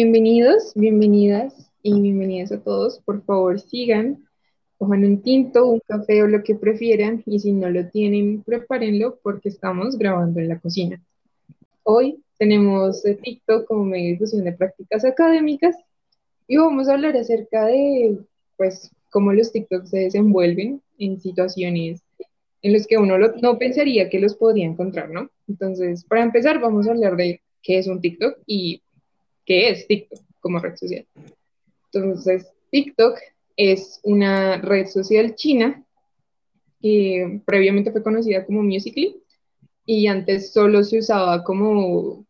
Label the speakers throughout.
Speaker 1: Bienvenidos, bienvenidas y bienvenidas a todos. Por favor, sigan, cojan un tinto, un café o lo que prefieran y si no lo tienen, prepárenlo porque estamos grabando en la cocina. Hoy tenemos TikTok como medio de difusión de prácticas académicas y vamos a hablar acerca de, pues, cómo los TikToks se desenvuelven en situaciones en las que uno no pensaría que los podría encontrar, ¿no? Entonces, para empezar, vamos a hablar de qué es un TikTok y qué es TikTok como red social. Entonces, TikTok es una red social china que previamente fue conocida como Musical.ly y antes solo se usaba como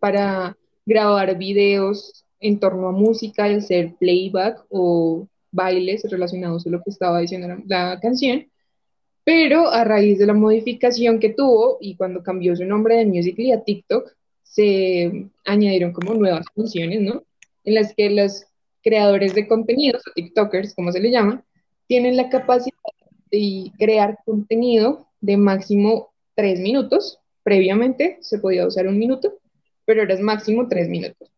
Speaker 1: para grabar videos en torno a música, el ser playback o bailes relacionados a lo que estaba diciendo la, la canción. Pero a raíz de la modificación que tuvo y cuando cambió su nombre de Musical.ly a TikTok, se añadieron como nuevas funciones, ¿no? En las que los creadores de contenidos, o TikTokers, como se le llama, tienen la capacidad de crear contenido de máximo tres minutos. Previamente se podía usar un minuto, pero ahora es máximo tres minutos.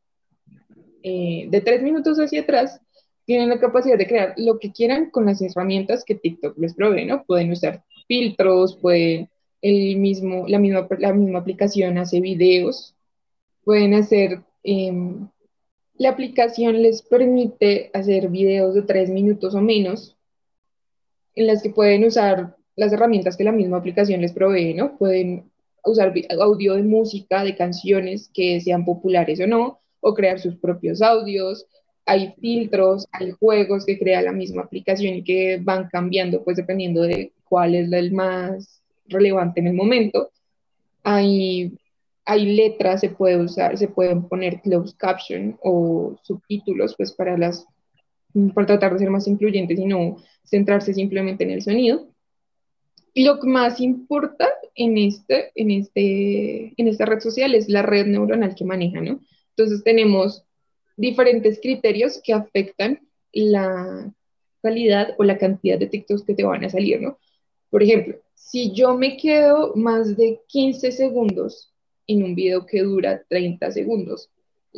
Speaker 1: Eh, de tres minutos hacia atrás, tienen la capacidad de crear lo que quieran con las herramientas que TikTok les provee, ¿no? Pueden usar filtros, pueden el mismo, la misma, la misma aplicación hace videos pueden hacer, em, la aplicación les permite hacer videos de tres minutos o menos, en las que pueden usar las herramientas que la misma aplicación les provee, ¿no? Pueden usar audio de música, de canciones que sean populares o no, o crear sus propios audios. Hay filtros, hay juegos que crea la misma aplicación y que van cambiando, pues dependiendo de cuál es el más relevante en el momento. Hay hay letras, se puede usar, se pueden poner closed caption o subtítulos, pues para las, para tratar de ser más incluyentes y no centrarse simplemente en el sonido. Y lo que más importa en, este, en, este, en esta red social es la red neuronal que maneja, ¿no? Entonces tenemos diferentes criterios que afectan la calidad o la cantidad de TikToks que te van a salir, ¿no? Por ejemplo, si yo me quedo más de 15 segundos en un video que dura 30 segundos.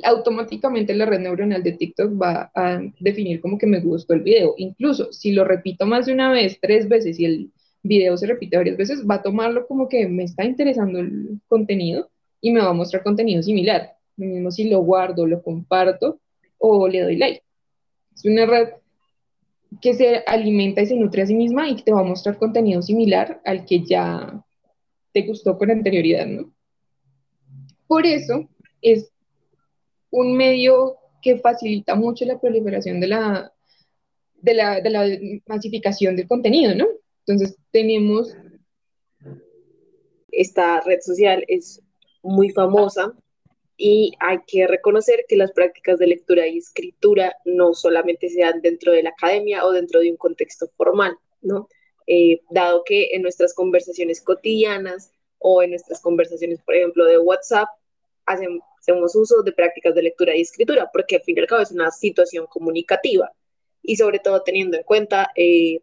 Speaker 1: Automáticamente la red neuronal de TikTok va a definir como que me gustó el video. Incluso si lo repito más de una vez, tres veces y el video se repite varias veces, va a tomarlo como que me está interesando el contenido y me va a mostrar contenido similar. Lo mismo si lo guardo, lo comparto o le doy like. Es una red que se alimenta y se nutre a sí misma y que te va a mostrar contenido similar al que ya te gustó con anterioridad, ¿no? Por eso es un medio que facilita mucho la proliferación de la, de la, de la masificación del contenido, ¿no? Entonces tenemos...
Speaker 2: Esta red social es muy famosa y hay que reconocer que las prácticas de lectura y escritura no solamente se dan dentro de la academia o dentro de un contexto formal, ¿no? Eh, dado que en nuestras conversaciones cotidianas o en nuestras conversaciones, por ejemplo, de WhatsApp, hacemos uso de prácticas de lectura y escritura, porque al fin y al cabo es una situación comunicativa. Y sobre todo teniendo en cuenta eh,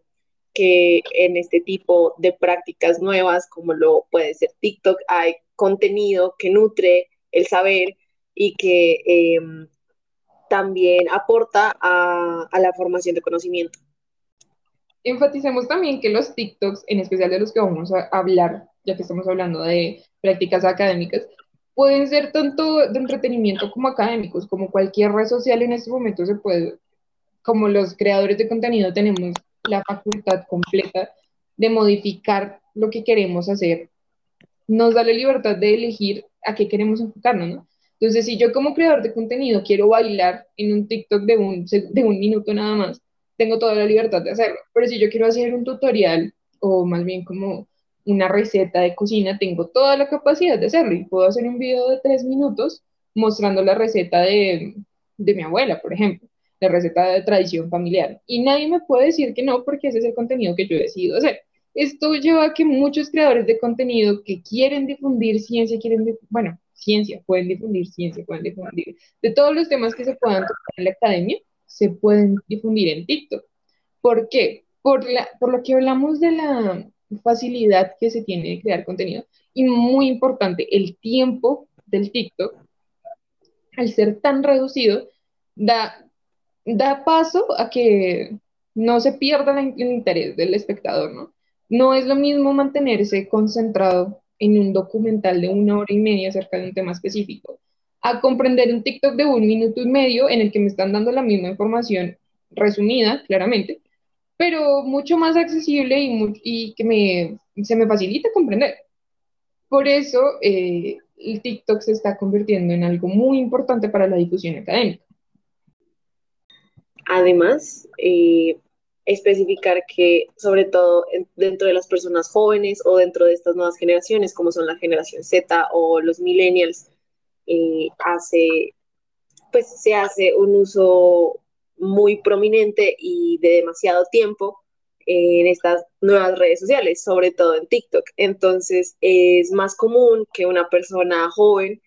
Speaker 2: que en este tipo de prácticas nuevas, como lo puede ser TikTok, hay contenido que nutre el saber y que em, también aporta a, a la formación de conocimiento.
Speaker 1: Enfaticemos también que los TikToks, en especial de los que vamos a hablar, ya que estamos hablando de prácticas académicas, pueden ser tanto de entretenimiento como académicos, como cualquier red social en este momento se puede, como los creadores de contenido tenemos la facultad completa de modificar lo que queremos hacer. Nos da la libertad de elegir a qué queremos enfocarnos, ¿no? Entonces, si yo como creador de contenido quiero bailar en un TikTok de un, de un minuto nada más, tengo toda la libertad de hacerlo. Pero si yo quiero hacer un tutorial o más bien como una receta de cocina, tengo toda la capacidad de hacerlo y puedo hacer un video de tres minutos mostrando la receta de, de mi abuela, por ejemplo, la receta de tradición familiar. Y nadie me puede decir que no porque ese es el contenido que yo he decidido hacer. Esto lleva a que muchos creadores de contenido que quieren difundir ciencia, quieren, bueno, ciencia, pueden difundir ciencia, pueden difundir de todos los temas que se puedan tocar en la academia, se pueden difundir en TikTok. ¿Por qué? Por, la, por lo que hablamos de la, facilidad que se tiene de crear contenido y muy importante, el tiempo del TikTok al ser tan reducido, da, da paso a que no se pierda el, interés del espectador, ¿no? No es lo mismo mantenerse concentrado en un documental de una hora y media acerca de un tema específico, a comprender un TikTok de un minuto y medio en el que me están dando la misma información resumida, claramente, pero mucho más accesible y, y que me, se me facilita comprender. Por eso eh, el TikTok se está convirtiendo en algo muy importante para la difusión académica.
Speaker 2: Además, eh, especificar que sobre todo dentro de las personas jóvenes o dentro de estas nuevas generaciones, como son la generación Z o los millennials, eh, hace, pues se hace un uso muy prominente y de demasiado tiempo en estas nuevas redes sociales, sobre todo en TikTok. Entonces es más común que una persona joven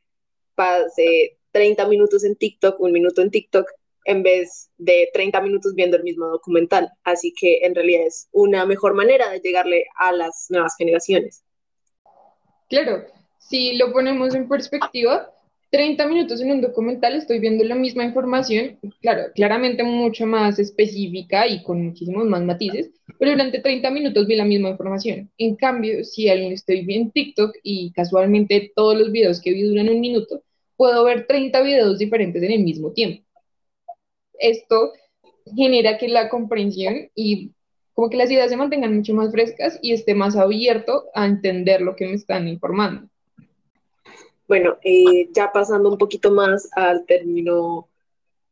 Speaker 2: pase 30 minutos en TikTok, un minuto en TikTok, en vez de 30 minutos viendo el mismo documental. Así que en realidad es una mejor manera de llegarle a las nuevas generaciones.
Speaker 1: Claro, si lo ponemos en perspectiva, 30 minutos en un documental estoy viendo la misma información, claro, claramente mucho más específica y con muchísimos más matices, pero durante 30 minutos vi la misma información. En cambio, si estoy viendo TikTok y casualmente todos los videos que vi duran un minuto, puedo ver 30 videos diferentes en el mismo tiempo esto genera que la comprensión y como que las ideas se mantengan mucho más frescas y esté más abierto a entender lo que me están informando.
Speaker 2: Bueno, eh, ya pasando un poquito más al término,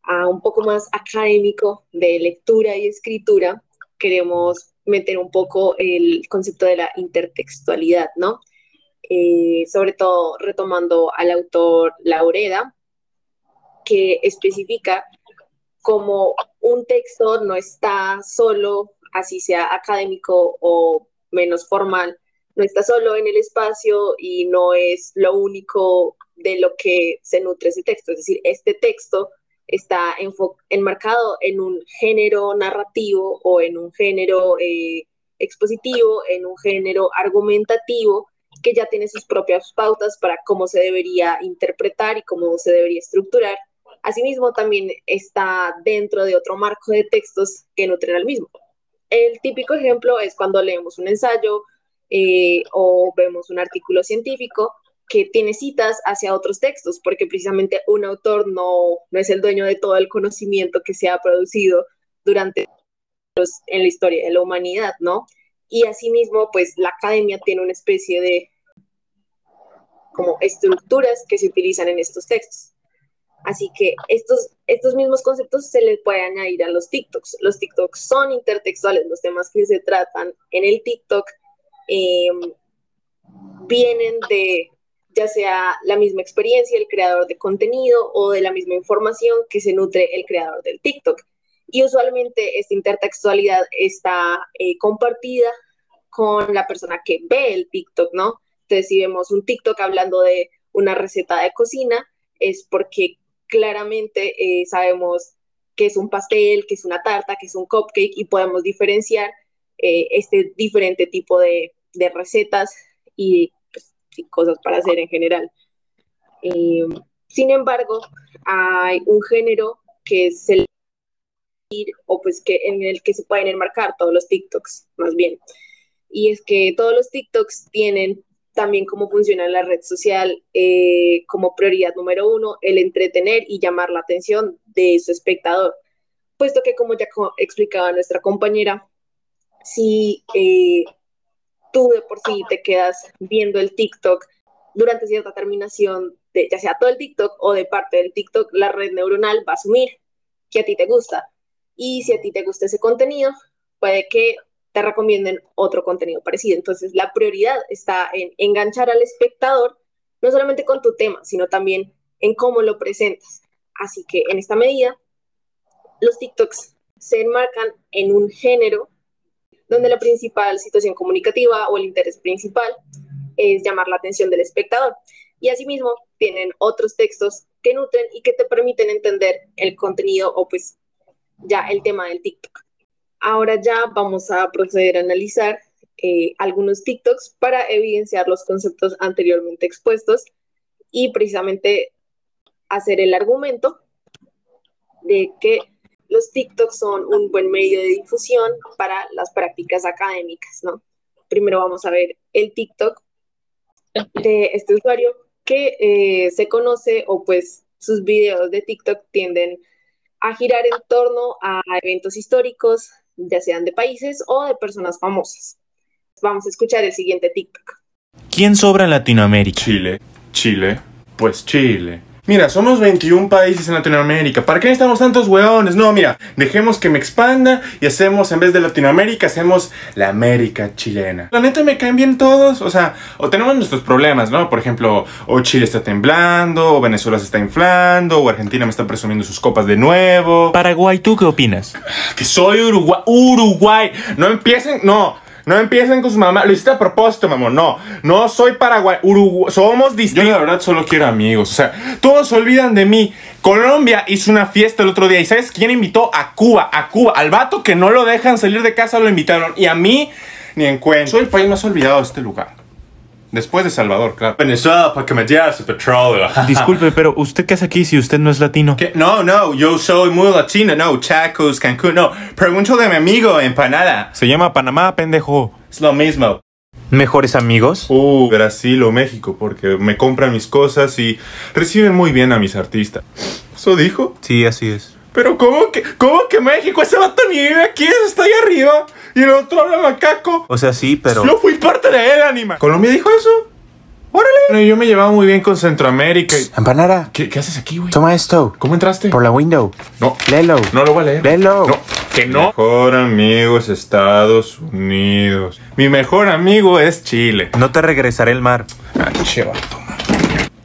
Speaker 2: a un poco más académico de lectura y escritura, queremos meter un poco el concepto de la intertextualidad, ¿no? Eh, sobre todo retomando al autor Laureda, que especifica como un texto no está solo, así sea académico o menos formal, no está solo en el espacio y no es lo único de lo que se nutre ese texto. Es decir, este texto está enmarcado en un género narrativo o en un género eh, expositivo, en un género argumentativo que ya tiene sus propias pautas para cómo se debería interpretar y cómo se debería estructurar Asimismo, también está dentro de otro marco de textos que nutren al mismo. El típico ejemplo es cuando leemos un ensayo eh, o vemos un artículo científico que tiene citas hacia otros textos, porque precisamente un autor no, no es el dueño de todo el conocimiento que se ha producido durante los, en la historia de la humanidad, ¿no? Y asimismo, pues la academia tiene una especie de como estructuras que se utilizan en estos textos. Así que estos, estos mismos conceptos se les puede añadir a los TikToks. Los TikToks son intertextuales, los temas que se tratan en el TikTok em, vienen de ya sea la misma experiencia del creador de contenido o de la misma información que se nutre el creador del TikTok. Y usualmente esta intertextualidad está eh, compartida con la persona que ve el TikTok, ¿no? Entonces, si vemos un TikTok hablando de una receta de cocina, es porque claramente eh, sabemos que es un pastel, que es una tarta, que es un cupcake y podemos diferenciar eh, este diferente tipo de, recetas y, pues, cosas para hacer en general. Eh, sin embargo, hay un género que es el o pues que en el que se pueden enmarcar todos los TikToks, más bien. Y es que todos los TikToks tienen también cómo funciona la red social eh, como prioridad número uno, el entretener y llamar la atención de su espectador. Puesto que, como ya explicaba nuestra compañera, si eh, tú de por sí te quedas viendo el TikTok durante cierta terminación, de, ya sea todo el TikTok o de parte del TikTok, la red neuronal va a asumir que a ti te gusta. Y si a ti te gusta ese contenido, puede que te recomienden otro contenido parecido. Entonces, la prioridad está en enganchar al espectador, no solamente con tu tema, sino también en cómo lo presentas. Así que en esta medida, los TikToks se enmarcan en un género donde la principal situación comunicativa o el interés principal es llamar la atención del espectador. Y asimismo, tienen otros textos que nutren y que te permiten entender el contenido o pues ya el tema del TikTok. Ahora ya vamos a proceder a analizar eh, algunos TikToks para evidenciar los conceptos anteriormente expuestos y precisamente hacer el argumento de que los TikToks son un buen medio de difusión para las prácticas académicas, ¿no? Primero vamos a ver el TikTok de este usuario que eh, se conoce o pues sus videos de TikTok tienden a girar en torno a eventos históricos, ya sean de países o de personas famosas. Vamos a escuchar el siguiente TikTok.
Speaker 3: ¿Quién sobra en Latinoamérica?
Speaker 4: Chile. Chile. Pues Chile. Mira, somos 21 países en Latinoamérica. ¿Para qué necesitamos tantos hueones? No, mira, dejemos que me expanda y hacemos, en vez de Latinoamérica, hacemos la América chilena. La neta me caen bien todos. O sea, o tenemos nuestros problemas, ¿no? Por ejemplo, o Chile está temblando, o Venezuela se está inflando, o Argentina me está presumiendo sus copas de nuevo.
Speaker 3: Paraguay, ¿tú qué opinas?
Speaker 4: Que soy Uruguay. Uruguay. No empiecen, no. No empiecen con su mamá. Lo hiciste a propósito, mamón. No, no soy Paraguay. Uruguay. Somos distintos. Yo la verdad solo quiero amigos. O sea, todos se olvidan de mí. Colombia hizo una fiesta el otro día. ¿Y sabes quién invitó? A Cuba. A Cuba. Al vato que no lo dejan salir de casa lo invitaron. Y a mí, ni en cuenta. Soy el país más olvidado de este lugar. Después de Salvador, claro. Venezuela, para que me su petróleo.
Speaker 3: Disculpe, pero ¿usted qué hace aquí si usted no es latino?
Speaker 4: ¿Qué? No, no, yo soy muy latino, no, Chacos, Cancún, no. Pregúntale a mi amigo Empanada.
Speaker 3: Se llama Panamá, pendejo.
Speaker 4: Es lo mismo.
Speaker 3: ¿Mejores amigos?
Speaker 4: Uh, Brasil o México, porque me compran mis cosas y reciben muy bien a mis artistas. ¿Eso dijo?
Speaker 3: Sí, así es.
Speaker 4: Pero ¿cómo que, cómo que México? Ese vato ni vive aquí, está ahí arriba. Y el otro habla macaco.
Speaker 3: O sea, sí, pero...
Speaker 4: Yo fui parte de él, anima. ¿Colombia dijo eso? ¡Órale! No, yo me llevaba muy bien con Centroamérica. y-
Speaker 5: Empanada,
Speaker 4: ¿Qué, qué haces aquí, güey?
Speaker 5: toma esto.
Speaker 4: ¿Cómo entraste?
Speaker 5: Por la window.
Speaker 4: No,
Speaker 5: Léelo.
Speaker 4: no lo voy a leer.
Speaker 5: Léelo.
Speaker 4: No, que no. Mejor amigo es Estados Unidos. Mi mejor amigo es Chile.
Speaker 3: No te regresaré el mar.
Speaker 4: Ah, che, vato.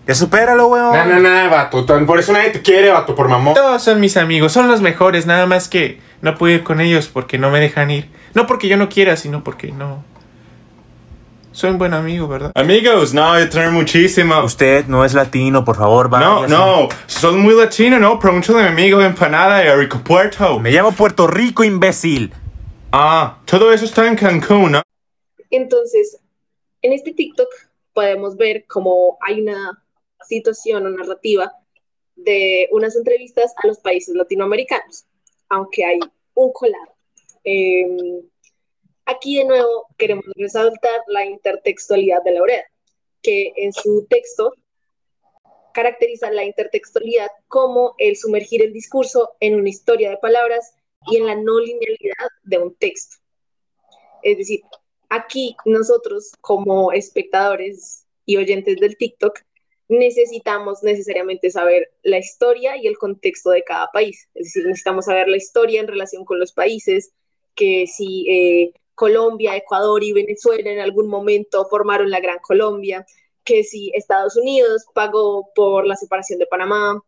Speaker 3: Ya supéralo, weón.
Speaker 4: No, no, no, vato. tan- Por eso nadie te quiere, vato, por mamón. Todos son mis amigos, son los mejores. Nada más que no puedo ir con ellos porque no me dejan ir. No porque yo no quiera, sino porque no. Soy un buen amigo, ¿verdad? Amigos, no, yo tengo muchísimo.
Speaker 3: Usted no es latino, por favor, va.
Speaker 4: No, no, soy muy latino, ¿no? Pregúntale a mi amigo de Empanada de Rico Puerto.
Speaker 3: Me llamo Puerto Rico, imbécil.
Speaker 4: Ah, todo eso está en Cancún, ¿no?
Speaker 2: Entonces, en este TikTok podemos ver cómo hay una situación o narrativa de unas entrevistas a los países latinoamericanos, aunque hay un colado. Eh, aquí de nuevo queremos resaltar la intertextualidad de Laureda, que en su texto caracteriza la intertextualidad como el sumergir el discurso en una historia de palabras y en la no linealidad de un texto. Es decir, aquí nosotros como espectadores y oyentes del TikTok necesitamos necesariamente saber la historia y el contexto de cada país. Es decir, necesitamos saber la historia en relación con los países, que si eh, Colombia, Ecuador y Venezuela en algún momento formaron la Gran Colombia, que si Estados Unidos pagó por la separación de Panamá,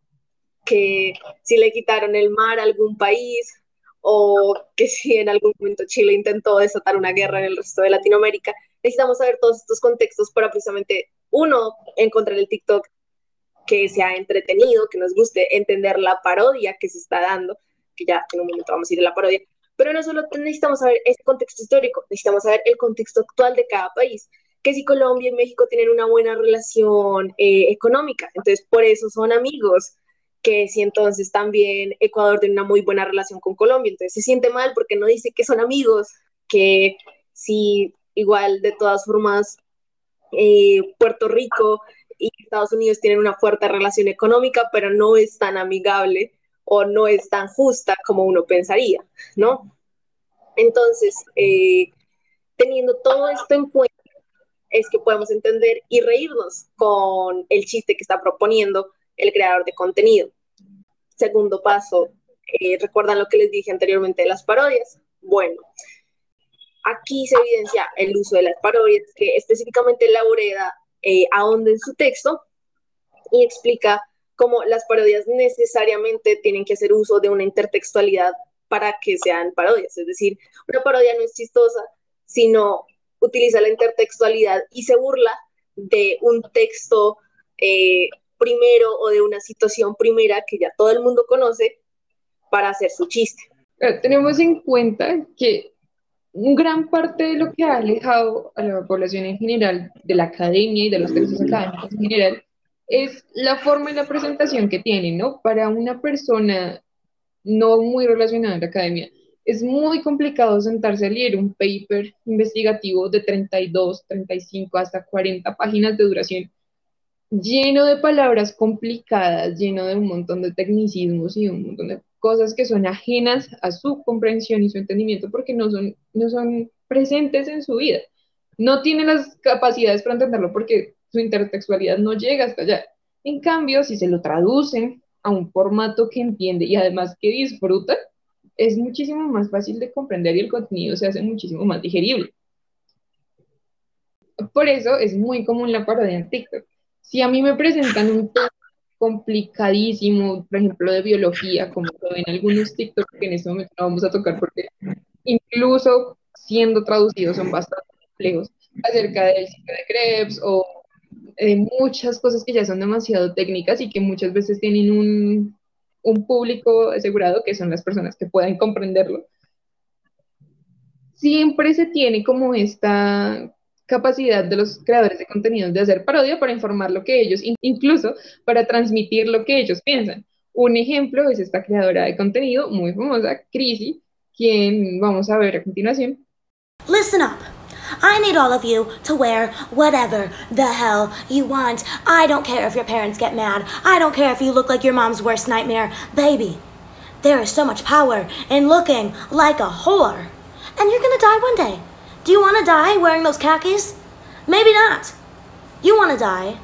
Speaker 2: que si le quitaron el mar a algún país, o que si en algún momento Chile intentó desatar una guerra en el resto de Latinoamérica, necesitamos saber todos estos contextos para precisamente, uno, encontrar el TikTok que sea entretenido, que nos guste entender la parodia que se está dando, que ya en un momento vamos a ir a la parodia, pero no solo necesitamos saber ese contexto histórico, necesitamos saber el contexto actual de cada país, que si Colombia y México tienen una buena relación eh, económica, entonces por eso son amigos, que si entonces también Ecuador tiene una muy buena relación con Colombia, entonces se siente mal porque no dice que son amigos, que si igual de todas formas eh, Puerto Rico y Estados Unidos tienen una fuerte relación económica, pero no es tan amigable o no es tan justa como uno pensaría, ¿no? Entonces, eh, teniendo todo esto en cuenta, es que podemos entender y reírnos con el chiste que está proponiendo el creador de contenido. Segundo paso, eh, ¿recuerdan lo que les dije anteriormente de las parodias? Bueno, aquí se evidencia el uso de las parodias, que específicamente Laureda eh, ahonda en su texto y explica cómo las parodias necesariamente tienen que hacer uso de una intertextualidad para que sean parodias. Es decir, una parodia no es chistosa, sino utiliza la intertextualidad y se burla de un texto eh, primero o de una situación primera que ya todo el mundo conoce para hacer su chiste.
Speaker 1: Tenemos en cuenta que gran parte de lo que ha alejado a la población en general de la academia y de los textos académicos en general es la forma y la presentación que tienen, ¿no? Para una persona no muy relacionada a la academia, es muy complicado sentarse a leer un paper investigativo de 32, 35, hasta 40 páginas de duración, lleno de palabras complicadas, lleno de un montón de tecnicismos y un montón de cosas que son ajenas a su comprensión y su entendimiento porque no son, no son presentes en su vida. No tiene las capacidades para entenderlo porque su intertextualidad no llega hasta allá. En cambio, si se lo traducen a un formato que entiende y además que disfruta, es muchísimo más fácil de comprender y el contenido se hace muchísimo más digerible. Por eso es muy común la parodia en TikTok. Si a mí me presentan un tema complicadísimo, por ejemplo, de biología, como lo ven algunos TikTok que en este momento no vamos a tocar porque incluso siendo traducidos son bastante complejos, acerca del ciclo de Krebs o de muchas cosas que ya son demasiado técnicas y que muchas veces tienen un, un público asegurado que son las personas que pueden comprenderlo. Siempre se tiene como esta capacidad de los creadores de contenidos de hacer parodia para informar lo que ellos, incluso para transmitir lo que ellos piensan. Un ejemplo es esta creadora de contenido muy famosa, Chrissy, quien vamos a ver a continuación.
Speaker 5: Listen up. I need all of you to wear whatever the hell you want. I don't care if your parents get mad. I don't care if you look like your mom's worst nightmare. Baby, there is so much power in looking like a whore. And you're gonna die one day. Do you wanna die wearing those khakis? Maybe not. You wanna die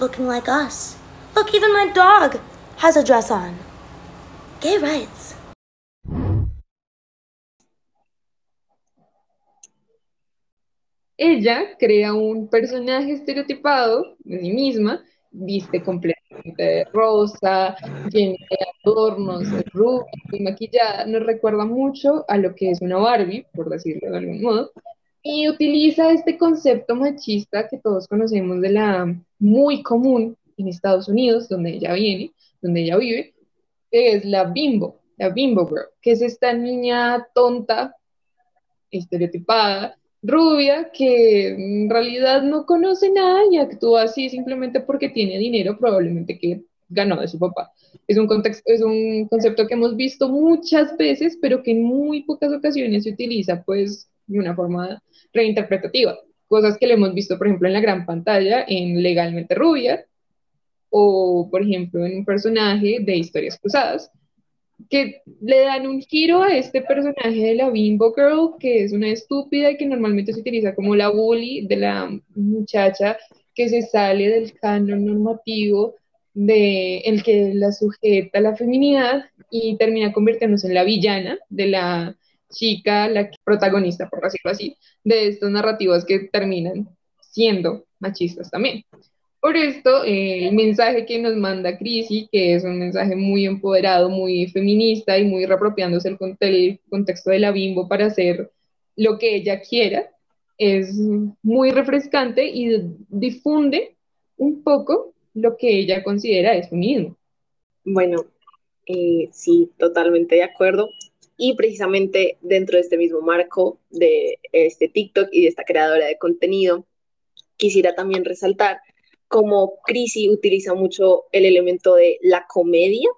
Speaker 5: looking like us. Look, even my dog has a dress on. Gay rights.
Speaker 1: ella crea un personaje estereotipado de sí misma, viste completamente de rosa, llena de adornos, rubia y maquillada, nos recuerda mucho a lo que es una Barbie, por decirlo de algún modo, y utiliza este concepto machista que todos conocemos de la muy común en Estados Unidos, donde ella viene, donde ella vive, que es la bimbo, la bimbo girl, que es esta niña tonta, estereotipada, rubia que en realidad no conoce nada y actúa así simplemente porque tiene dinero, probablemente que ganó de su papá. Es un, contexto, es un concepto que hemos visto muchas veces, pero que en muy pocas ocasiones se utiliza pues de una forma reinterpretativa. Cosas que le hemos visto, por ejemplo, en la gran pantalla, en Legalmente Rubia, o por ejemplo en un personaje de Historias Cruzadas, que le dan un giro a este personaje de la Bimbo Girl, que es una estúpida y que normalmente se utiliza como la bully de la muchacha que se sale del canon normativo de el que la sujeta la feminidad y termina convirtiéndose en la villana de la chica, la protagonista, por decirlo así, de estas narrativas que terminan siendo machistas también. Por esto, eh, el mensaje que nos manda Crisi, que es un mensaje muy empoderado, muy feminista y muy reapropiándose el, el contexto de la bimbo para hacer lo que ella quiera, es muy refrescante y difunde un poco lo que ella considera es feminismo.
Speaker 2: Bueno, eh, sí, totalmente de acuerdo. Y precisamente dentro de este mismo marco de este TikTok y de esta creadora de contenido, quisiera también resaltar como Crisi utiliza mucho el elemento de la comedia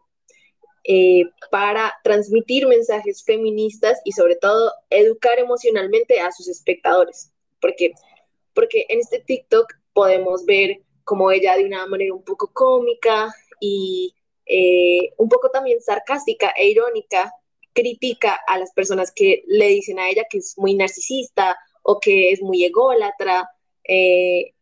Speaker 2: eh, para transmitir mensajes feministas y sobre todo educar emocionalmente a sus espectadores. Porque en este TikTok podemos ver como ella de una manera un poco cómica y eh, un poco también sarcástica e irónica critica a las personas que le dicen a ella que es muy narcisista o que es muy ególatra, eh,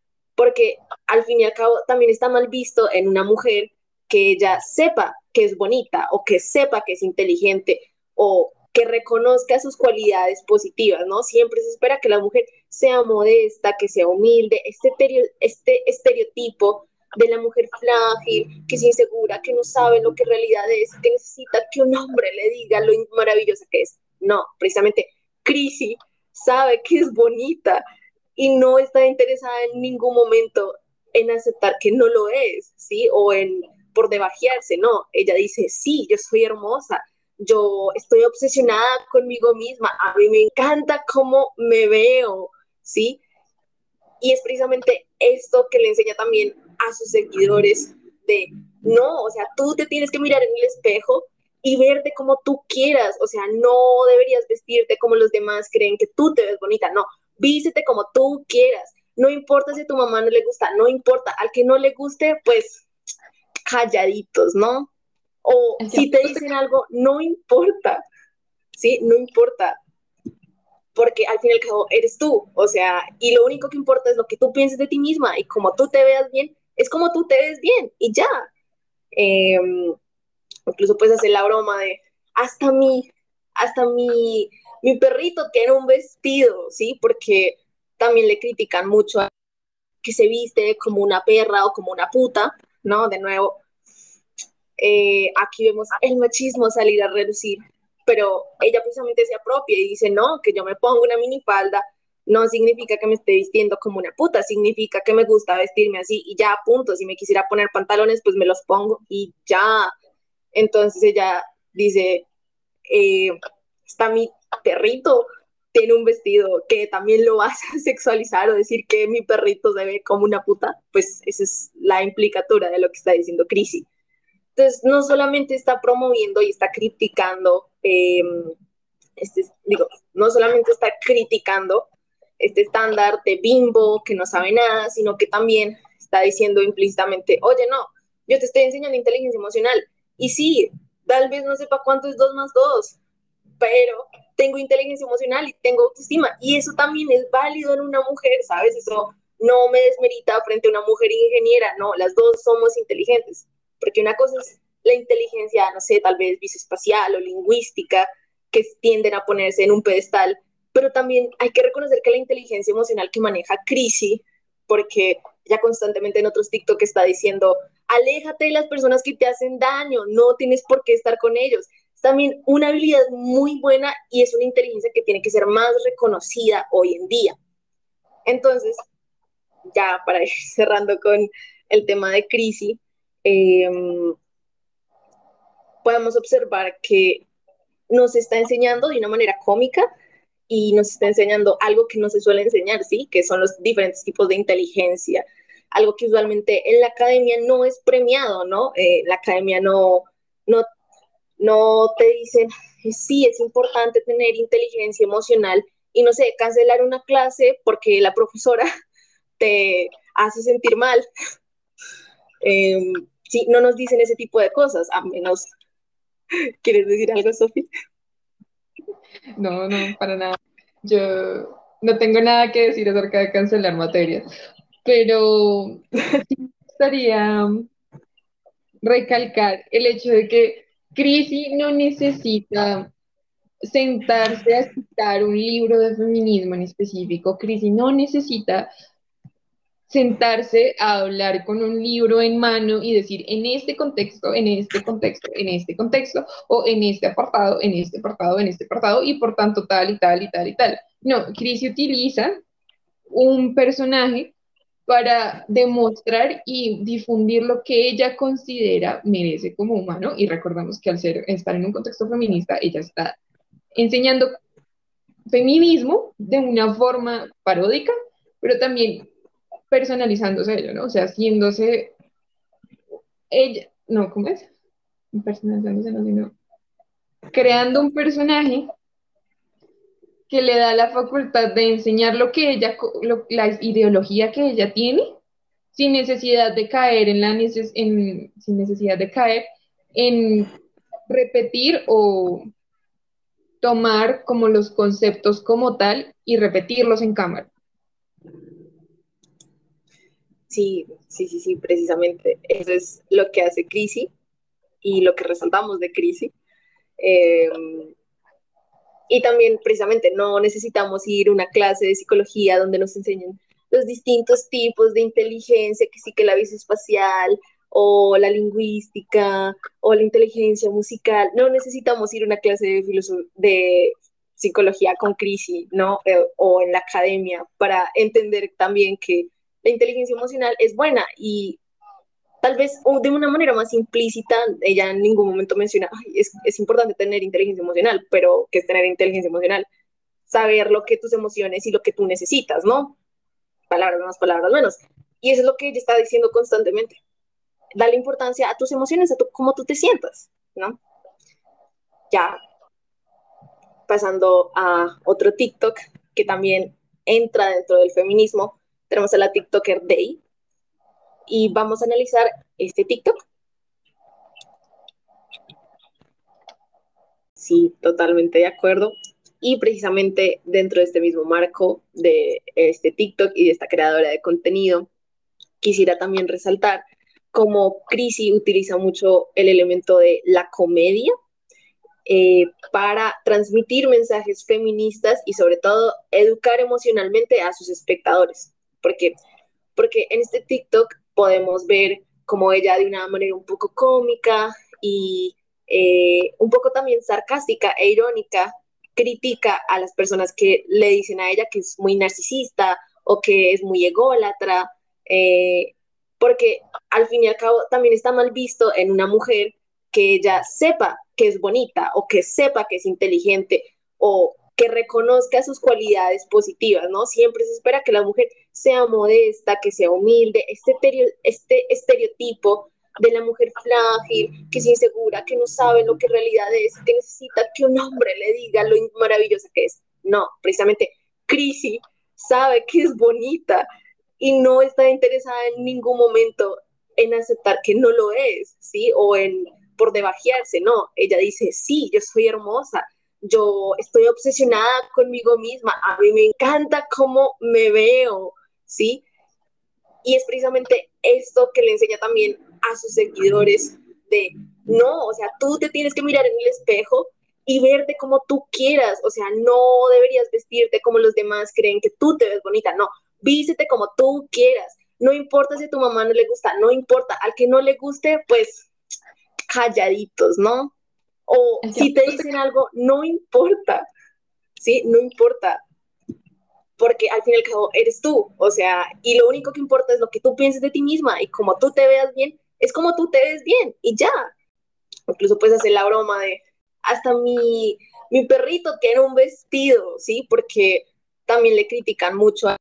Speaker 2: porque al fin y al cabo también está mal visto en una mujer que ella sepa que es bonita o que sepa que es inteligente o que reconozca sus cualidades positivas, ¿no? Siempre se espera que la mujer sea modesta, que sea humilde, este, este estereotipo de la mujer frágil, que es insegura, que no sabe lo que realidad es, que necesita que un hombre le diga lo maravillosa que es. No, precisamente Crisi sabe que es bonita, y no está interesada en ningún momento en aceptar que no lo es, ¿sí? O en por debajearse, no. Ella dice, sí, yo soy hermosa, yo estoy obsesionada conmigo misma, a mí me encanta cómo me veo, ¿sí? Y es precisamente esto que le enseña también a sus seguidores de, no, o sea, tú te tienes que mirar en el espejo y verte como tú quieras, o sea, no deberías vestirte como los demás creen que tú te ves bonita, no, vístete como tú quieras, no importa si a tu mamá no le gusta, no importa, al que no le guste, pues calladitos, ¿no? O si te dicen algo, no importa, ¿sí? No importa, porque al fin y al cabo eres tú, o sea, y lo único que importa es lo que tú pienses de ti misma y como tú te veas bien, es como tú te ves bien y ya. Em, incluso puedes hacer la broma de, hasta mi, hasta mi, mi perrito tiene un vestido, ¿sí? Porque también le critican mucho que se viste como una perra o como una puta, ¿no? De nuevo, eh, aquí vemos el machismo salir a reducir, pero ella precisamente se apropia y dice, no, que yo me pongo una minifalda no significa que me esté vistiendo como una puta, significa que me gusta vestirme así y ya, punto. Si me quisiera poner pantalones, pues me los pongo y ya. Entonces ella dice, eh, está mi perrito, tiene un vestido que también lo vas a sexualizar o decir que mi perrito se ve como una puta, pues esa es la implicatura de lo que está diciendo Crisi. Entonces, no solamente está promoviendo y está criticando, em, este, digo, no solamente está criticando este estándar de bimbo que no sabe nada, sino que también está diciendo implícitamente, oye, no, yo te estoy enseñando inteligencia emocional. Y sí, tal vez no sepa cuánto es 2 más 2, pero tengo inteligencia emocional y tengo autoestima. Y eso también es válido en una mujer, ¿sabes? Eso no me desmerita frente a una mujer ingeniera, no, las dos somos inteligentes. Porque una cosa es la inteligencia, no sé, tal vez visoespacial o lingüística, que tienden a ponerse en un pedestal pero también hay que reconocer que la inteligencia emocional que maneja Crisi, porque ya constantemente en otros TikTok está diciendo, aléjate de las personas que te hacen daño, no tienes por qué estar con ellos. También una habilidad muy buena y es una inteligencia que tiene que ser más reconocida hoy en día. Entonces, ya para ir cerrando con el tema de Crisi, em, podemos observar que nos está enseñando de una manera cómica y nos está enseñando algo que no se suele enseñar, ¿sí? Que son los diferentes tipos de inteligencia, algo que usualmente en la academia no es premiado, ¿no? Eh, la academia no, no, no te dicen, sí, es importante tener inteligencia emocional y no sé, cancelar una clase porque la profesora te hace sentir mal. Em, sí, no nos dicen ese tipo de cosas, a menos... ¿Quieres decir algo, Sofía?
Speaker 1: No, no, para nada. Yo no tengo nada que decir acerca de cancelar materias, pero sí gustaría recalcar el hecho de que Crisi no necesita sentarse a citar un libro de feminismo en específico. Crisi no necesita sentarse a hablar con un libro en mano y decir en este contexto, en este contexto, en este contexto, o en este apartado, en este apartado, en este apartado, y por tanto tal y tal y tal y tal. No, Chris utiliza un personaje para demostrar y difundir lo que ella considera merece como humano, y recordamos que al ser, estar en un contexto feminista, ella está enseñando feminismo de una forma paródica, pero también personalizándose ello, ¿no? O sea, haciéndose ella, no, ¿cómo es? Personalizándose, creando un personaje que le da la facultad de enseñar lo que ella, la ideología que ella tiene, sin necesidad de caer en la sin necesidad de caer en repetir o tomar como los conceptos como tal y repetirlos en cámara.
Speaker 2: Sí, sí, sí, sí, precisamente. Eso es lo que hace Crisi y lo que resaltamos de Crisi. Em, y también, precisamente, no necesitamos ir a una clase de psicología donde nos enseñen los distintos tipos de inteligencia, que sí que la espacial o la lingüística o la inteligencia musical. No necesitamos ir a una clase de, de psicología con Crisi, ¿no? Eh, o en la academia para entender también que la inteligencia emocional es buena y tal vez de una manera más implícita, ella en ningún momento menciona, es, es, importante tener inteligencia emocional, pero ¿qué es tener inteligencia emocional? Saber lo que tus emociones y lo que tú necesitas, ¿no? Palabras más, palabras menos. Y eso es lo que ella está diciendo constantemente. Dale importancia a tus emociones, a cómo tú te sientas, ¿no? Ya pasando a otro TikTok que también entra dentro del feminismo, tenemos a la TikToker Day y vamos a analizar este TikTok. Sí, totalmente de acuerdo. Y precisamente dentro de este mismo marco de este TikTok y de esta creadora de contenido, quisiera también resaltar cómo Crisi utiliza mucho el elemento de la comedia eh, para transmitir mensajes feministas y sobre todo educar emocionalmente a sus espectadores. Porque, porque en este TikTok podemos ver como ella de una manera un poco cómica y eh, un poco también sarcástica e irónica critica a las personas que le dicen a ella que es muy narcisista o que es muy ególatra, eh, porque al fin y al cabo también está mal visto en una mujer que ella sepa que es bonita o que sepa que es inteligente o que reconozca sus cualidades positivas, ¿no? Siempre se espera que la mujer sea modesta, que sea humilde, este, este estereotipo de la mujer frágil, que es insegura, que no sabe lo que en realidad es, que necesita que un hombre le diga lo maravillosa que es. No, precisamente Crisi sabe que es bonita y no está interesada en ningún momento en aceptar que no lo es, ¿sí? O en por debajearse, no. Ella dice, sí, yo soy hermosa, yo estoy obsesionada conmigo misma, a mí me encanta cómo me veo, ¿sí? Y es precisamente esto que le enseña también a sus seguidores de, no, o sea, tú te tienes que mirar en el espejo y verte como tú quieras, o sea, no deberías vestirte como los demás creen que tú te ves bonita, no, vístete como tú quieras, no importa si a tu mamá no le gusta, no importa, al que no le guste, pues calladitos, ¿no? O si te dicen algo, no importa, ¿sí? No importa, porque al fin y al cabo eres tú, o sea, y lo único que importa es lo que tú pienses de ti misma y como tú te veas bien, es como tú te ves bien y ya. Incluso puedes hacer la broma de, hasta mi, mi perrito tiene un vestido, ¿sí? Porque también le critican mucho a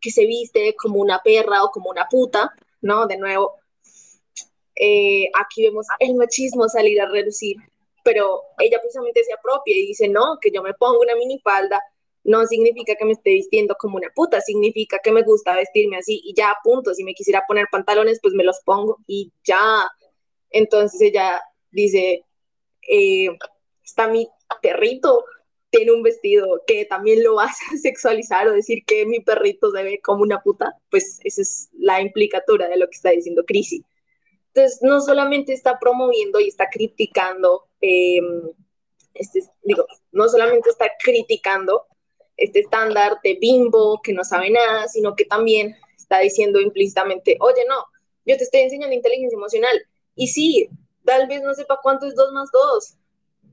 Speaker 2: que se viste como una perra o como una puta, ¿no? De nuevo, eh, aquí vemos el machismo salir a reducir, pero ella precisamente se apropia y dice, no, que yo me pongo una minifalda no significa que me esté vistiendo como una puta, significa que me gusta vestirme así y ya, punto. Si me quisiera poner pantalones, pues me los pongo y ya. Entonces ella dice, eh, está mi perrito, tiene un vestido que también lo vas a sexualizar o decir que mi perrito se ve como una puta, pues esa es la implicatura de lo que está diciendo Crisi. Entonces, no solamente está promoviendo y está criticando, em, este, digo, no solamente está criticando este estándar de bimbo que no sabe nada, sino que también está diciendo implícitamente, oye, no, yo te estoy enseñando inteligencia emocional. Y sí, tal vez no sepa cuánto es 2 más 2,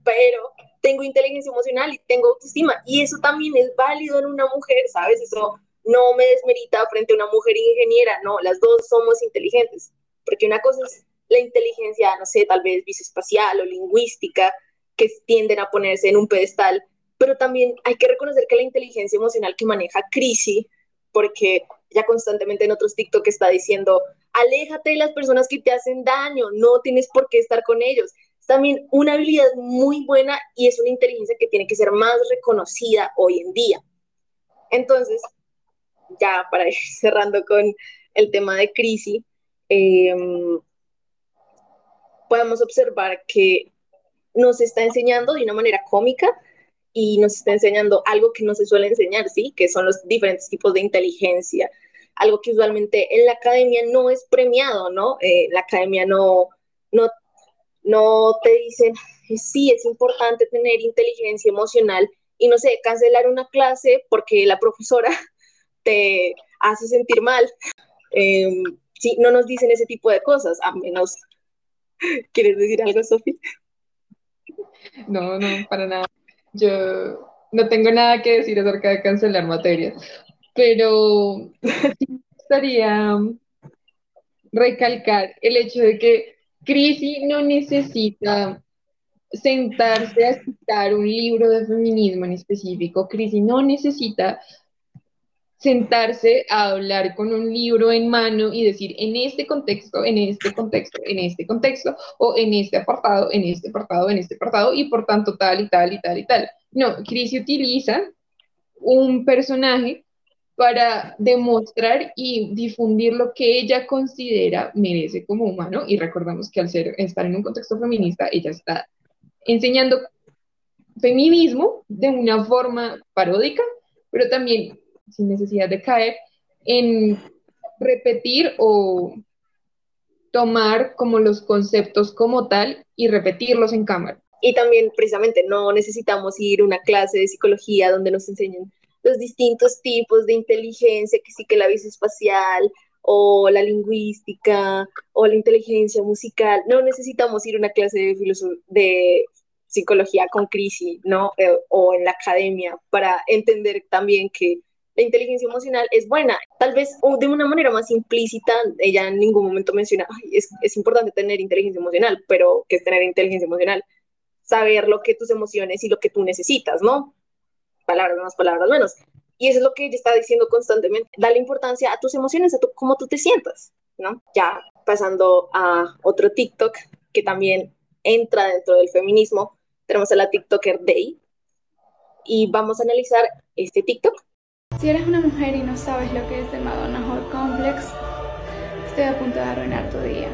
Speaker 2: pero tengo inteligencia emocional y tengo autoestima. Y eso también es válido en una mujer, ¿sabes? Eso no me desmerita frente a una mujer ingeniera, no, las dos somos inteligentes. Porque una cosa es la inteligencia, no sé, tal vez visoespacial o lingüística, que tienden a ponerse en un pedestal pero también hay que reconocer que la inteligencia emocional que maneja Crisi, porque ya constantemente en otros TikTok está diciendo, aléjate de las personas que te hacen daño, no tienes por qué estar con ellos. Es también una habilidad muy buena y es una inteligencia que tiene que ser más reconocida hoy en día. Entonces, ya para ir cerrando con el tema de Crisi, em, podemos observar que nos está enseñando de una manera cómica y nos está enseñando algo que no se suele enseñar, ¿sí? Que son los diferentes tipos de inteligencia, algo que usualmente en la academia no es premiado, ¿no? Eh, la academia no, no, no te dicen, sí, es importante tener inteligencia emocional y no sé, cancelar una clase porque la profesora te hace sentir mal. Em, sí, no nos dicen ese tipo de cosas, a menos... ¿Quieres decir algo, Sofía?
Speaker 1: No, no, para nada. Yo no tengo nada que decir acerca de cancelar materias, pero me gustaría recalcar el hecho de que Crisi no necesita sentarse a citar un libro de feminismo en específico. Crisi no necesita sentarse a hablar con un libro en mano y decir en este contexto, en este contexto, en este contexto, o en este apartado, en este apartado, en este apartado, y por tanto tal y tal y tal y tal. No, Chris utiliza un personaje para demostrar y difundir lo que ella considera merece como humano. Y recordamos que al ser, estar en un contexto feminista, ella está enseñando feminismo de una forma paródica, pero también sin necesidad de caer en repetir o tomar como los conceptos como tal y repetirlos en cámara.
Speaker 2: Y también precisamente no necesitamos ir a una clase de psicología donde nos enseñen los distintos tipos de inteligencia, que sí que la espacial o la lingüística o la inteligencia musical. No necesitamos ir a una clase de, de psicología con crisis, ¿no? Eh, o en la academia para entender también que la inteligencia emocional es buena. Tal vez de una manera más implícita, ella en ningún momento menciona, es, es importante tener inteligencia emocional, pero ¿qué es tener inteligencia emocional? Saber lo que tus emociones y lo que tú necesitas, ¿no? Palabras más, palabras menos. Y eso es lo que ella está diciendo constantemente. Dale importancia a tus emociones, a tu, cómo tú te sientas, ¿no? Ya pasando a otro TikTok que también entra dentro del feminismo, tenemos a la TikToker Day y vamos a analizar este TikTok
Speaker 6: si eres una mujer y no sabes lo que es el Madonna Whore Complex, estoy a punto de arruinar tu día.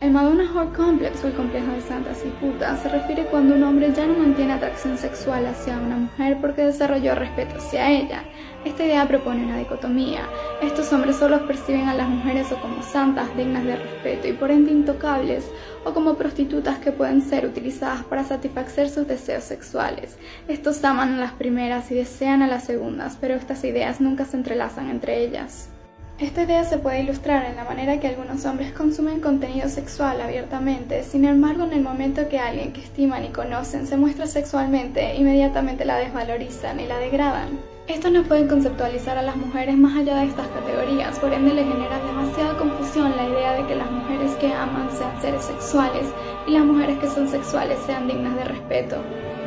Speaker 6: El Madonna Whore Complex o el complejo de santas y putas se refiere cuando un hombre ya no mantiene atracción sexual hacia una mujer porque desarrolló respeto hacia ella. Esta idea propone una dicotomía. Estos hombres solo perciben a las mujeres o como santas dignas de respeto y por ende intocables, o como prostitutas que pueden ser utilizadas para satisfacer sus deseos sexuales. Estos aman a las primeras y desean a las segundas, pero estas ideas nunca se entrelazan entre ellas. Esta idea se puede ilustrar en la manera que algunos hombres consumen contenido sexual abiertamente, sin embargo en el momento que alguien que estiman y conocen se muestra sexualmente, inmediatamente la desvalorizan y la degradan. Estos no pueden conceptualizar a las mujeres más allá de estas categorías, por ende le genera demasiada confusión la idea de que las mujeres que aman sean seres sexuales y las mujeres que son sexuales sean dignas de respeto,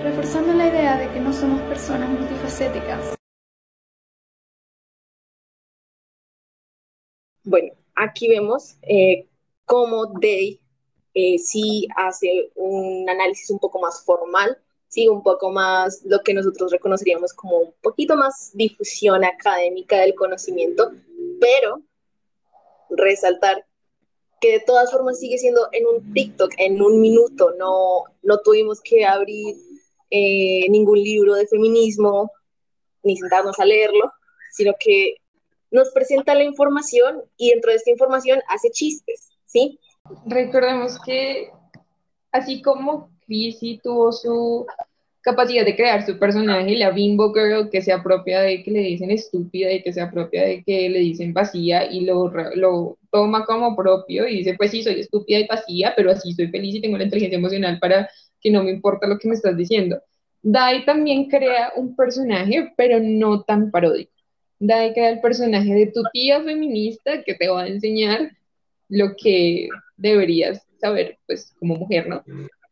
Speaker 6: reforzando la idea de que no somos personas multifacéticas.
Speaker 2: Bueno, aquí vemos eh, cómo Day eh, sí hace un análisis un poco más formal, sí, un poco más lo que nosotros reconoceríamos como un poquito más difusión académica del conocimiento, pero resaltar que de todas formas sigue siendo en un TikTok, en un minuto, no, no tuvimos que abrir eh, ningún libro de feminismo ni sentarnos a leerlo, sino que nos presenta la información y dentro de esta información hace chistes, ¿sí?
Speaker 1: Recordemos que así como Chrissy tuvo su capacidad de crear su personaje, la Bimbo Girl, que se apropia de que le dicen estúpida y que se apropia de que le dicen vacía y lo, lo toma como propio y dice, pues sí, soy estúpida y vacía, pero así soy feliz y tengo la inteligencia emocional para que no me importa lo que me estás diciendo. Dai también crea un personaje, pero no tan paródico. Dai crea el personaje de tu tía feminista que te va a enseñar lo que deberías saber, pues, como mujer, ¿no?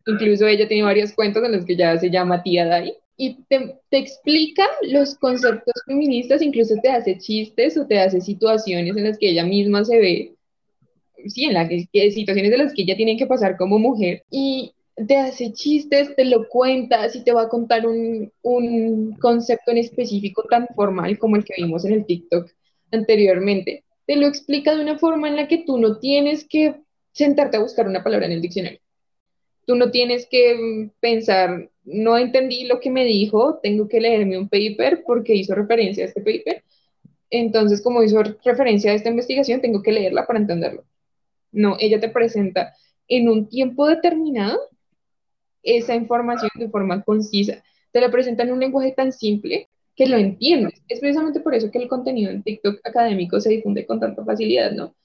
Speaker 1: Incluso ella tiene varios cuentos en los que ya se llama tía Dai. Y te, te, explica los conceptos feministas, incluso te hace chistes o te hace situaciones en las que ella misma se ve, sí, en las que, situaciones de las que ella tiene que pasar como mujer. Y te hace chistes, te lo cuentas y te va a contar un, un concepto en específico tan formal como el que vimos en el TikTok anteriormente. Te lo explica de una forma en la que tú no tienes que sentarte a buscar una palabra en el diccionario. Tú no tienes que pensar, no entendí lo que me dijo, tengo que leerme un paper porque hizo referencia a este paper. Entonces, como hizo referencia a esta investigación, tengo que leerla para entenderlo. No, ella te presenta en un tiempo determinado esa información de forma concisa. Te la presenta en un lenguaje tan simple que lo entiendes. Es precisamente por eso que el contenido en TikTok académico se difunde con tanta facilidad, ¿no?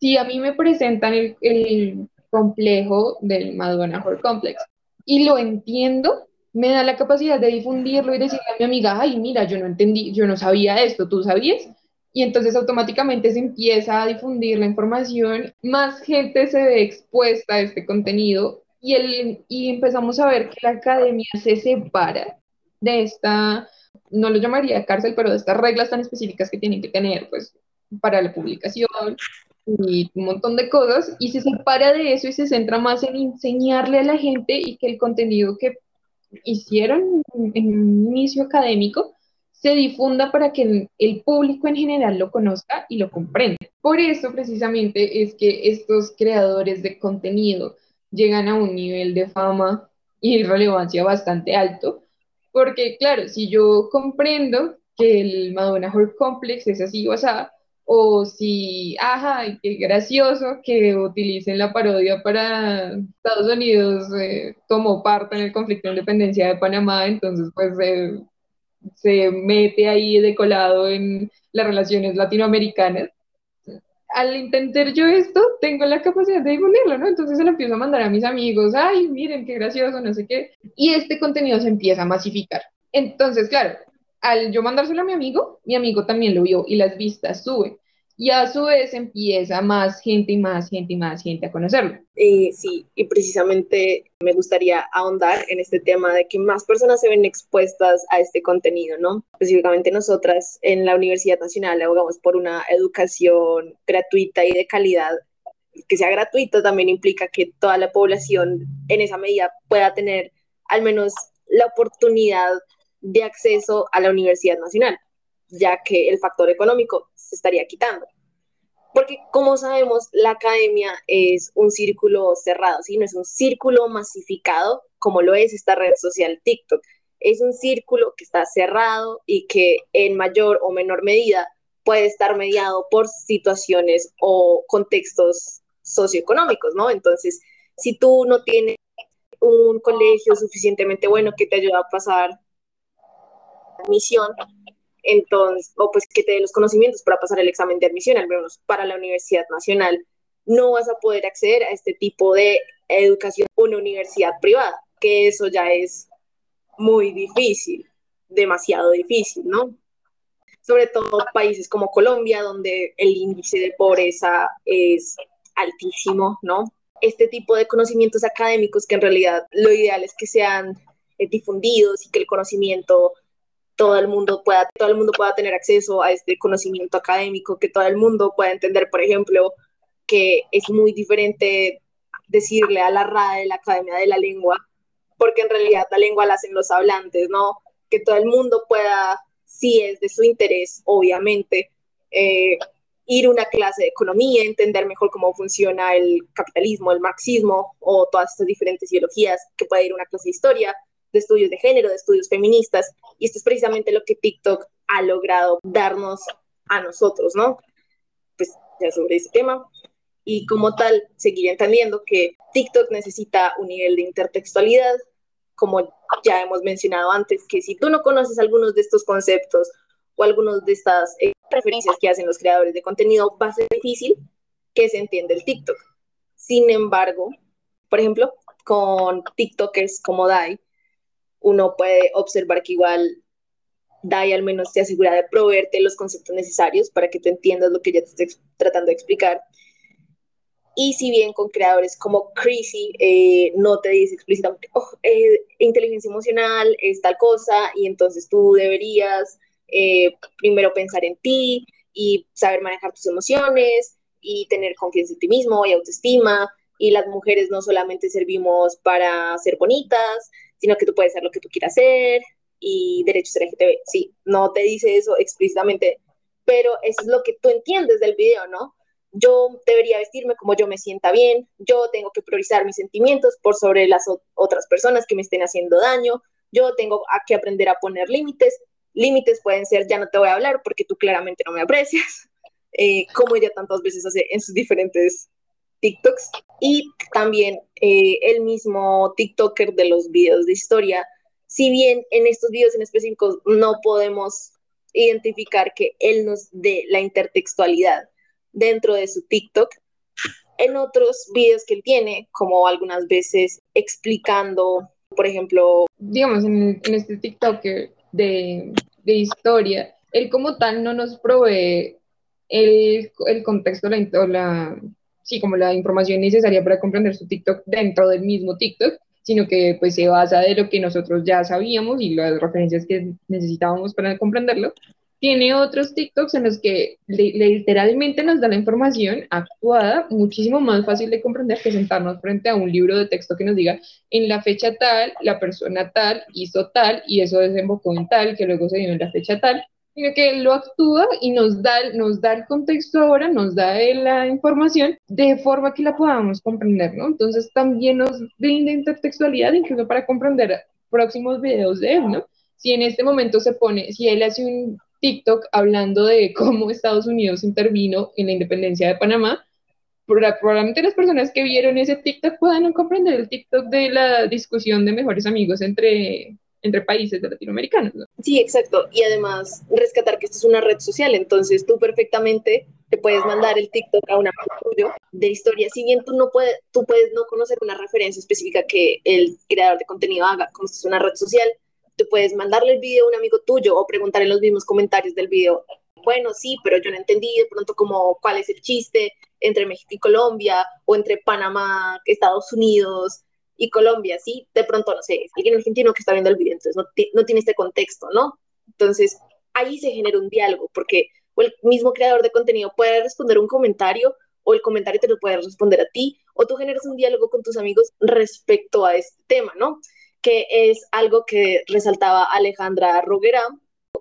Speaker 1: Si a mí me presentan el, complejo del Madonna Horror Complex y lo entiendo, me da la capacidad de difundirlo y decirle a mi amiga, ay, mira, yo no entendí, yo no sabía esto, ¿tú sabías? Y entonces automáticamente se empieza a difundir la información, más gente se ve expuesta a este contenido y, empezamos a ver que la academia se separa de esta no lo llamaría cárcel, pero de estas reglas tan específicas que tienen que tener, pues, para la publicación y un montón de cosas, y se separa de eso y se centra más en enseñarle a la gente y que el contenido que hicieron en un inicio académico se difunda para que el público en general lo conozca y lo comprenda. Por eso precisamente es que estos creadores de contenido llegan a un nivel de fama y relevancia bastante alto, porque claro, si yo comprendo que el Madonna Horror Complex es así o sea, o si, ajá, qué gracioso que utilicen la parodia para Estados Unidos, eh, tomó parte en el conflicto de independencia de Panamá, entonces pues eh, se mete ahí de colado en las relaciones latinoamericanas. Al intentar yo esto, tengo la capacidad de difundirlo, ¿no? Entonces se lo empiezo a mandar a mis amigos, ay, miren qué gracioso, no sé qué, y este contenido se empieza a masificar. Entonces, claro, al yo mandárselo a mi amigo, mi amigo también lo vio y las vistas suben y a su vez empieza más gente y más gente y más gente a conocerlo.
Speaker 2: Eh, sí, y precisamente me gustaría ahondar en este tema de que más personas se ven expuestas a este contenido, ¿no? Específicamente nosotras en la Universidad Nacional abogamos por una educación gratuita y de calidad. Que sea gratuito también implica que toda la población en esa medida pueda tener al menos la oportunidad de acceso a la Universidad Nacional ya que el factor económico se estaría quitando. Porque como sabemos, la academia es un círculo cerrado, ¿sí? No es un círculo masificado como lo es esta red social TikTok. Es un círculo que está cerrado y que en mayor o menor medida puede estar mediado por situaciones o contextos socioeconómicos, ¿no? Entonces, si tú no tienes un colegio suficientemente bueno que te ayude a pasar admisión, entonces, o pues que te dé los conocimientos para pasar el examen de admisión, al menos para la Universidad Nacional, no vas a poder acceder a este tipo de educación una universidad privada, que eso ya es muy difícil, demasiado difícil, ¿no? Sobre todo países como Colombia, donde el índice de pobreza es altísimo, ¿no? Este tipo de conocimientos académicos que en realidad lo ideal es que sean eh, difundidos y que el conocimiento todo el mundo pueda, todo el mundo pueda tener acceso a este conocimiento académico, que todo el mundo pueda entender, por ejemplo, que es muy diferente decirle a la RAE, la Academia de la Lengua, porque en realidad la lengua la hacen los hablantes, ¿no? Que todo el mundo pueda, si es de su interés, obviamente, eh, ir a una clase de economía, entender mejor cómo funciona el capitalismo, el marxismo o todas estas diferentes ideologías, que pueda ir a una clase de historia, de estudios de género, de estudios feministas, y esto es precisamente lo que TikTok ha logrado darnos a nosotros, ¿no? Pues ya sobre ese tema. Y como tal, seguir entendiendo que TikTok necesita un nivel de intertextualidad, como ya hemos mencionado antes, que si tú no conoces algunos de estos conceptos o algunos de estas eh, referencias que hacen los creadores de contenido, va a ser difícil que se entienda el TikTok. Sin embargo, por ejemplo, con TikTokers como Dai, uno puede observar que igual DAI al menos te asegura de proveerte los conceptos necesarios para que tú entiendas lo que ya te estoy tratando de explicar. Y si bien con creadores como Chrissy eh, no te dice explícitamente, oh, eh, inteligencia emocional es tal cosa y entonces tú deberías eh, primero pensar en ti y saber manejar tus emociones y tener confianza en ti mismo y autoestima. Y las mujeres no solamente servimos para ser bonitas, sino que tú puedes ser lo que tú quieras ser y derechos LGTB. Sí, no te dice eso explícitamente, pero eso es lo que tú entiendes del video, ¿no? Yo debería vestirme como yo me sienta bien, yo tengo que priorizar mis sentimientos por sobre las otras personas que me estén haciendo daño, yo tengo que aprender a poner límites. Límites pueden ser, ya no te voy a hablar porque tú claramente no me aprecias, eh, como ella tantas veces hace en sus diferentes TikToks. Y también eh, el mismo TikToker de los videos de historia, si bien en estos videos en específico no podemos identificar que él nos dé la intertextualidad dentro de su TikTok, en otros videos que él tiene, como algunas veces explicando, por ejemplo...
Speaker 1: Digamos, en, este TikToker de, de, historia, él como tal no nos provee el, el contexto, la, la, sí, como la información necesaria para comprender su TikTok dentro del mismo TikTok, sino que pues se basa de lo que nosotros ya sabíamos y las referencias que necesitábamos para comprenderlo. Tiene otros TikToks en los que literalmente nos da la información actuada, muchísimo más fácil de comprender que sentarnos frente a un libro de texto que nos diga en la fecha tal, la persona tal hizo tal y eso desembocó en tal, que luego se dio en la fecha tal sino que lo actúa y nos da, nos da el contexto ahora, nos da la información de forma que la podamos comprender, ¿no? Entonces también nos brinda intertextualidad incluso para comprender próximos videos de él, ¿no? Si en este momento se pone, si él hace un TikTok hablando de cómo Estados Unidos intervino en la independencia de Panamá, probablemente las personas que vieron ese TikTok puedan comprender el TikTok de la discusión de mejores amigos entre entre países de latinoamericanos.
Speaker 2: Sí, exacto. Y además, rescatar que esto es una red social, entonces tú perfectamente te puedes mandar el TikTok a un amigo tuyo de historia. Si bien tú no puedes, tú puedes no conocer una referencia específica que el creador de contenido haga, como si es una red social, tú puedes mandarle el video a un amigo tuyo o preguntar en los mismos comentarios del video. Bueno, sí, pero yo no entendí de pronto como cuál es el chiste entre México y Colombia o entre Panamá, Estados Unidos, y Colombia, ¿sí? De pronto, no sé, alguien argentino que está viendo el video, entonces no, no tiene este contexto, ¿no? Entonces, ahí se genera un diálogo, porque o el mismo creador de contenido puede responder un comentario, o el comentario te lo puede responder a ti, o tú generas un diálogo con tus amigos respecto a este tema, ¿no? Que es algo que resaltaba Alejandra Roguera,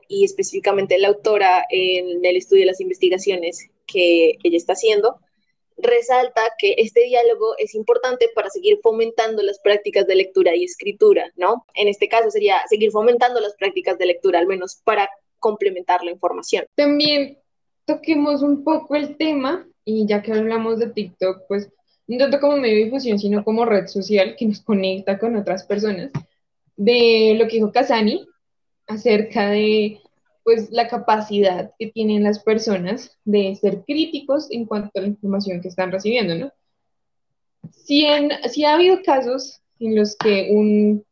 Speaker 2: y específicamente la autora en el estudio de las investigaciones que ella está haciendo, resalta que este diálogo es importante para seguir fomentando las prácticas de lectura y escritura, ¿no? En este caso sería seguir fomentando las prácticas de lectura, al menos para complementar la información.
Speaker 1: También toquemos un poco el tema, y ya que hablamos de TikTok, pues no tanto como medio de difusión, sino como red social que nos conecta con otras personas, de lo que dijo Casani acerca de pues la capacidad que tienen las personas de ser críticos en cuanto a la información que están recibiendo, ¿no? Si, ha habido casos en los que un,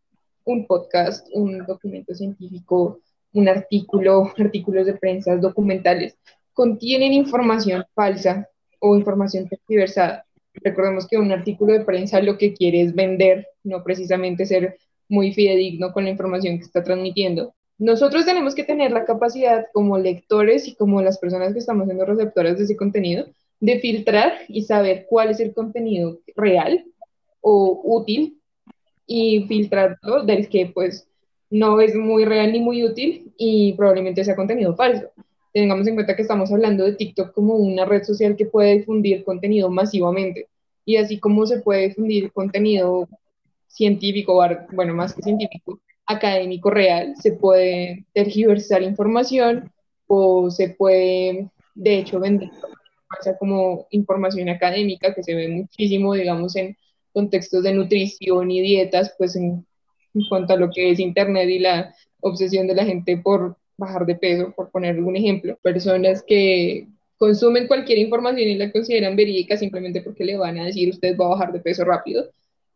Speaker 1: un podcast, un documento científico, un artículo, artículos de prensa, documentales, contienen información falsa o información tergiversada. Recordemos que un artículo de prensa lo que quiere es vender, no precisamente ser muy fidedigno con la información que está transmitiendo. Nosotros tenemos que tener la capacidad como lectores y como las personas que estamos siendo receptoras de ese contenido de filtrar y saber cuál es el contenido real o útil y filtrarlo del que pues no es muy real ni muy útil y probablemente sea contenido falso. Tengamos en cuenta que estamos hablando de TikTok como una red social que puede difundir contenido masivamente y así como se puede difundir contenido científico, bueno, más que científico, académico real, se puede tergiversar información o se puede, de hecho, vender como información académica que se ve muchísimo, digamos, en contextos de nutrición y dietas, pues en, en cuanto a lo que es Internet y la obsesión de la gente por bajar de peso, por poner algún ejemplo. Personas que consumen cualquier información y la consideran verídica simplemente porque le van a decir usted va a bajar de peso rápido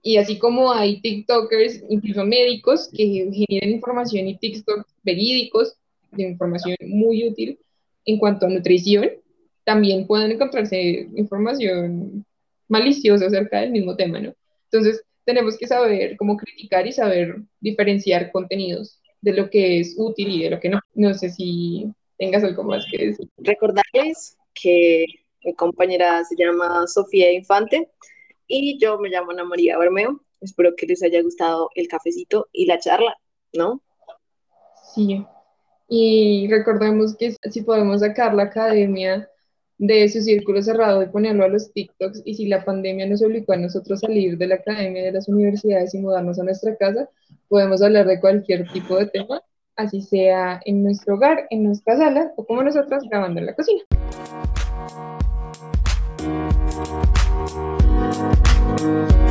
Speaker 1: y así como hay TikTokers, incluso médicos, que generan información y TikToks verídicos, de información muy útil en cuanto a nutrición, también pueden encontrarse información maliciosa acerca del mismo tema, ¿no? Entonces, tenemos que saber cómo criticar y saber diferenciar contenidos de lo que es útil y de lo que no. No sé si tengas algo más que decir.
Speaker 2: Recordarles que mi compañera se llama Sofía Infante y yo me llamo Ana María Bermeo. Espero que les haya gustado el cafecito y la charla, ¿no?
Speaker 1: Sí. Y recordemos que si podemos sacar la academia de su círculo cerrado y ponerlo a los TikToks, y si la pandemia nos obligó a nosotros salir de la academia de las universidades y mudarnos a nuestra casa, podemos hablar de cualquier tipo de tema, así sea en nuestro hogar, en nuestra sala o como nosotras grabando en la cocina. Bye.